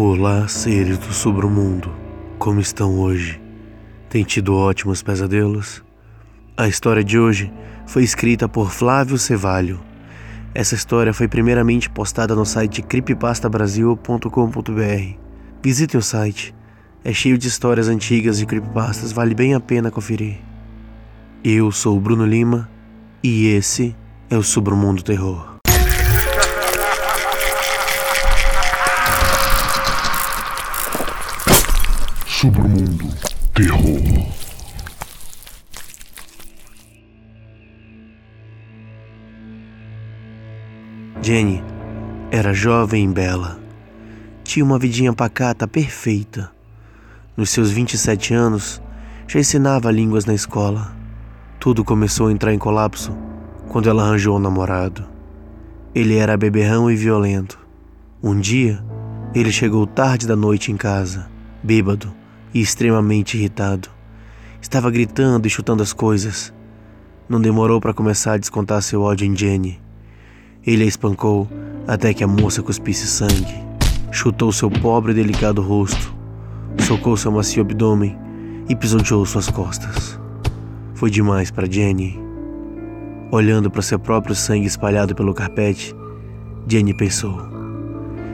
Olá, seres do submundo. Como estão hoje? Tem tido ótimos pesadelos? A história de hoje foi escrita por Flávio Cevalho. Essa história foi primeiramente postada no site creepypastabrasil.com.br. Visite o site. É cheio de histórias antigas de creepypastas, vale bem a pena conferir. Eu sou o Bruno Lima e esse é o Submundo Terror. Submundo Terror. Jenny era jovem e bela. Tinha uma vidinha pacata perfeita. Nos seus 27 anos, já ensinava línguas na escola. Tudo começou a entrar em colapso quando ela arranjou um namorado. Ele era beberrão e violento. Um dia, ele chegou tarde da noite em casa, bêbado e extremamente irritado. Estava gritando e chutando as coisas. Não demorou para começar a descontar seu ódio em Jenny. Ele a espancou até que a moça cuspisse sangue. Chutou seu pobre e delicado rosto, socou seu macio abdômen e pisoteou suas costas. Foi demais para Jenny. Olhando para seu próprio sangue espalhado pelo carpete, Jenny pensou.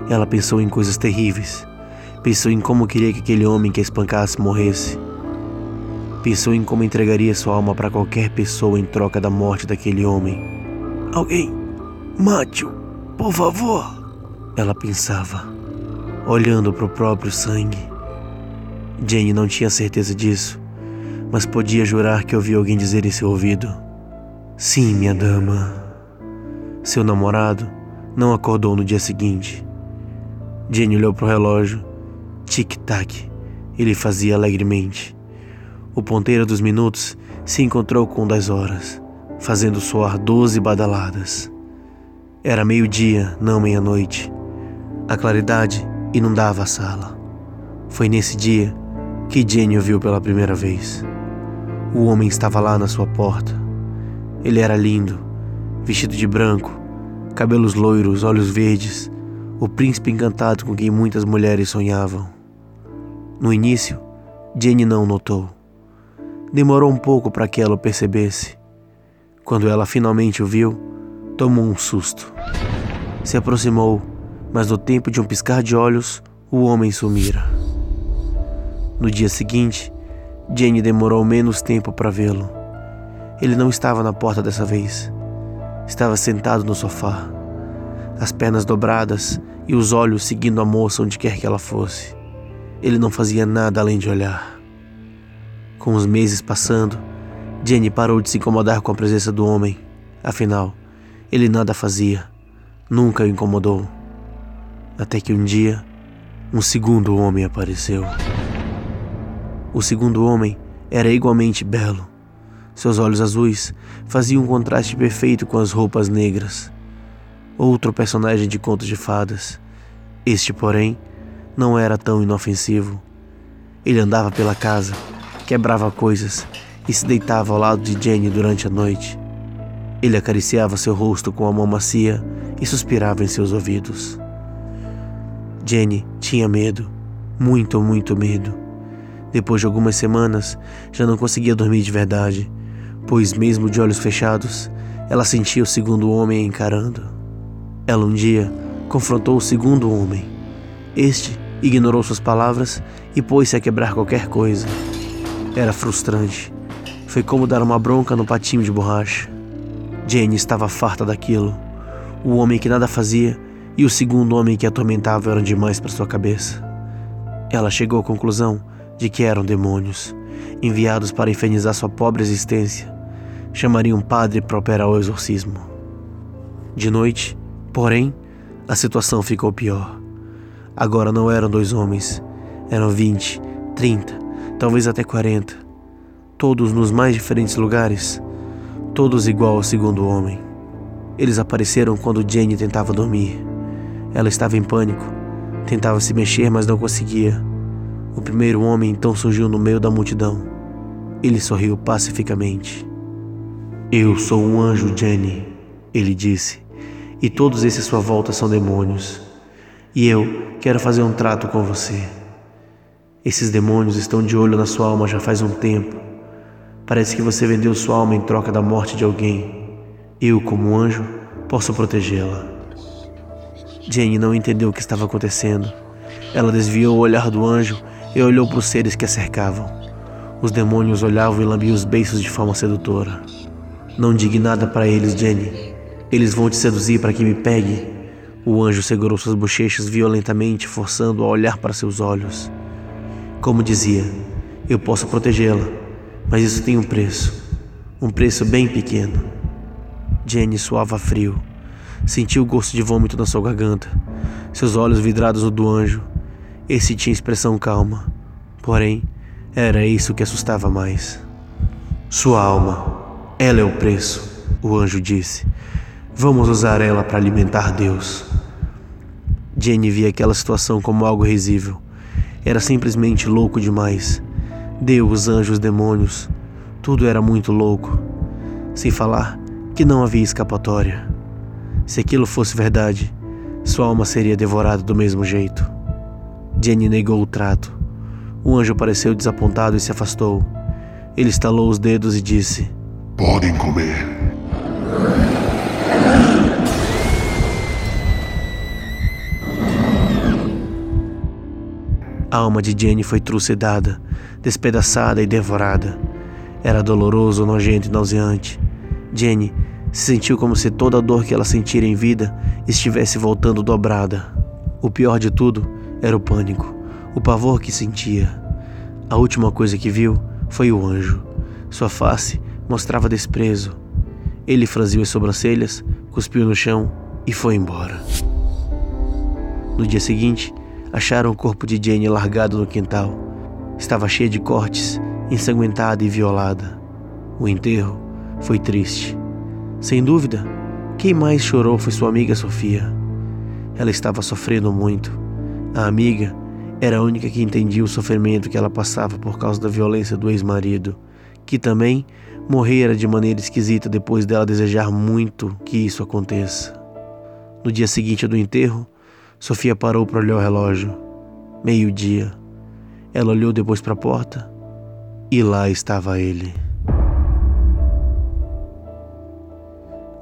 Ela pensou em coisas terríveis Pensou em como queria que aquele homem que a espancasse morresse. Pensou em como entregaria sua alma para qualquer pessoa em troca da morte daquele homem. Alguém, mate-o, por favor. Ela pensava, olhando para o próprio sangue. Jane não tinha certeza disso, mas podia jurar que ouviu alguém dizer em seu ouvido: Sim, minha dama. Seu namorado não acordou no dia seguinte. Jane olhou para o relógio Tic-tac, ele fazia alegremente. O ponteiro dos minutos se encontrou com o das horas, fazendo soar doze badaladas. Era meio-dia, não meia-noite. A claridade inundava a sala. Foi nesse dia que Jenny o viu pela primeira vez. O homem estava lá na sua porta. Ele era lindo, vestido de branco, cabelos loiros, olhos verdes, o príncipe encantado com quem muitas mulheres sonhavam. No início, Jenny não notou. Demorou um pouco para que ela o percebesse. Quando ela finalmente o viu, tomou um susto. Se aproximou, mas no tempo de um piscar de olhos, o homem sumira. No dia seguinte, Jenny demorou menos tempo para vê-lo. Ele não estava na porta dessa vez. Estava sentado no sofá, as pernas dobradas e os olhos seguindo a moça onde quer que ela fosse. Ele não fazia nada além de olhar. Com os meses passando, Jenny parou de se incomodar com a presença do homem. Afinal, ele nada fazia, nunca o incomodou. Até que um dia, um segundo homem apareceu. O segundo homem era igualmente belo. Seus olhos azuis faziam um contraste perfeito com as roupas negras. Outro personagem de contos de fadas. Este, porém, não era tão inofensivo. Ele andava pela casa, quebrava coisas e se deitava ao lado de Jenny durante a noite. Ele acariciava seu rosto com a mão macia e suspirava em seus ouvidos. Jenny tinha medo, muito, muito medo. Depois de algumas semanas, já não conseguia dormir de verdade, pois, mesmo de olhos fechados, ela sentia o segundo homem encarando. Ela um dia confrontou o segundo homem. Este ignorou suas palavras e pôs-se a quebrar qualquer coisa. Era frustrante. Foi como dar uma bronca no patinho de borracha. Jane estava farta daquilo. O homem que nada fazia e o segundo homem que a atormentava eram demais para sua cabeça. Ela chegou à conclusão de que eram demônios, enviados para infernizar sua pobre existência. Chamaria um padre para operar o exorcismo. De noite, porém, a situação ficou pior. Agora não eram dois homens, eram vinte, trinta, talvez até quarenta. Todos nos mais diferentes lugares, todos igual ao segundo homem. Eles apareceram quando Jenny tentava dormir. Ela estava em pânico, tentava se mexer, mas não conseguia. O primeiro homem então surgiu no meio da multidão. Ele sorriu pacificamente. Eu sou um anjo, Jenny, ele disse, e todos esses à sua volta são demônios. E eu quero fazer um trato com você. Esses demônios estão de olho na sua alma já faz um tempo. Parece que você vendeu sua alma em troca da morte de alguém. Eu, como anjo, posso protegê-la. Jane não entendeu o que estava acontecendo. Ela desviou o olhar do anjo e olhou para os seres que a cercavam. Os demônios olhavam e lambiam os beiços de forma sedutora. Não diga nada para eles, Jenny. Eles vão te seduzir para que me pegue. O anjo segurou suas bochechas violentamente, forçando a olhar para seus olhos. Como dizia, eu posso protegê-la, mas isso tem um preço. Um preço bem pequeno. Jenny suava frio. Sentiu o gosto de vômito na sua garganta. Seus olhos vidrados no do anjo. Esse tinha expressão calma. Porém, era isso que assustava mais. Sua alma, ela é o preço, o anjo disse. Vamos usar ela para alimentar Deus. Jenny via aquela situação como algo risível. Era simplesmente louco demais. Deus, anjos, demônios, tudo era muito louco. Sem falar que não havia escapatória. Se aquilo fosse verdade, sua alma seria devorada do mesmo jeito. Jenny negou o trato. O anjo pareceu desapontado e se afastou. Ele estalou os dedos e disse: Podem comer. A alma de Jenny foi trucidada, despedaçada e devorada. Era doloroso, nojento e nauseante. Jenny se sentiu como se toda a dor que ela sentira em vida estivesse voltando dobrada. O pior de tudo era o pânico, o pavor que sentia. A última coisa que viu foi o anjo. Sua face mostrava desprezo. Ele franziu as sobrancelhas, cuspiu no chão e foi embora. No dia seguinte, acharam o corpo de Jane largado no quintal. Estava cheia de cortes, ensanguentada e violada. O enterro foi triste. Sem dúvida, quem mais chorou foi sua amiga Sofia. Ela estava sofrendo muito. A amiga era a única que entendia o sofrimento que ela passava por causa da violência do ex-marido, que também morrera de maneira esquisita depois dela desejar muito que isso aconteça. No dia seguinte do enterro, Sofia parou para olhar o relógio. Meio-dia. Ela olhou depois para a porta e lá estava ele.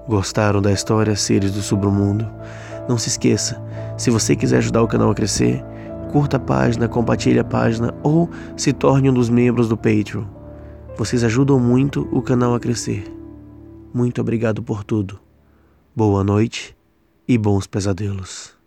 Gostaram da história Seres do Submundo? Não se esqueça, se você quiser ajudar o canal a crescer, curta a página, compartilhe a página ou se torne um dos membros do Patreon. Vocês ajudam muito o canal a crescer. Muito obrigado por tudo. Boa noite e bons pesadelos.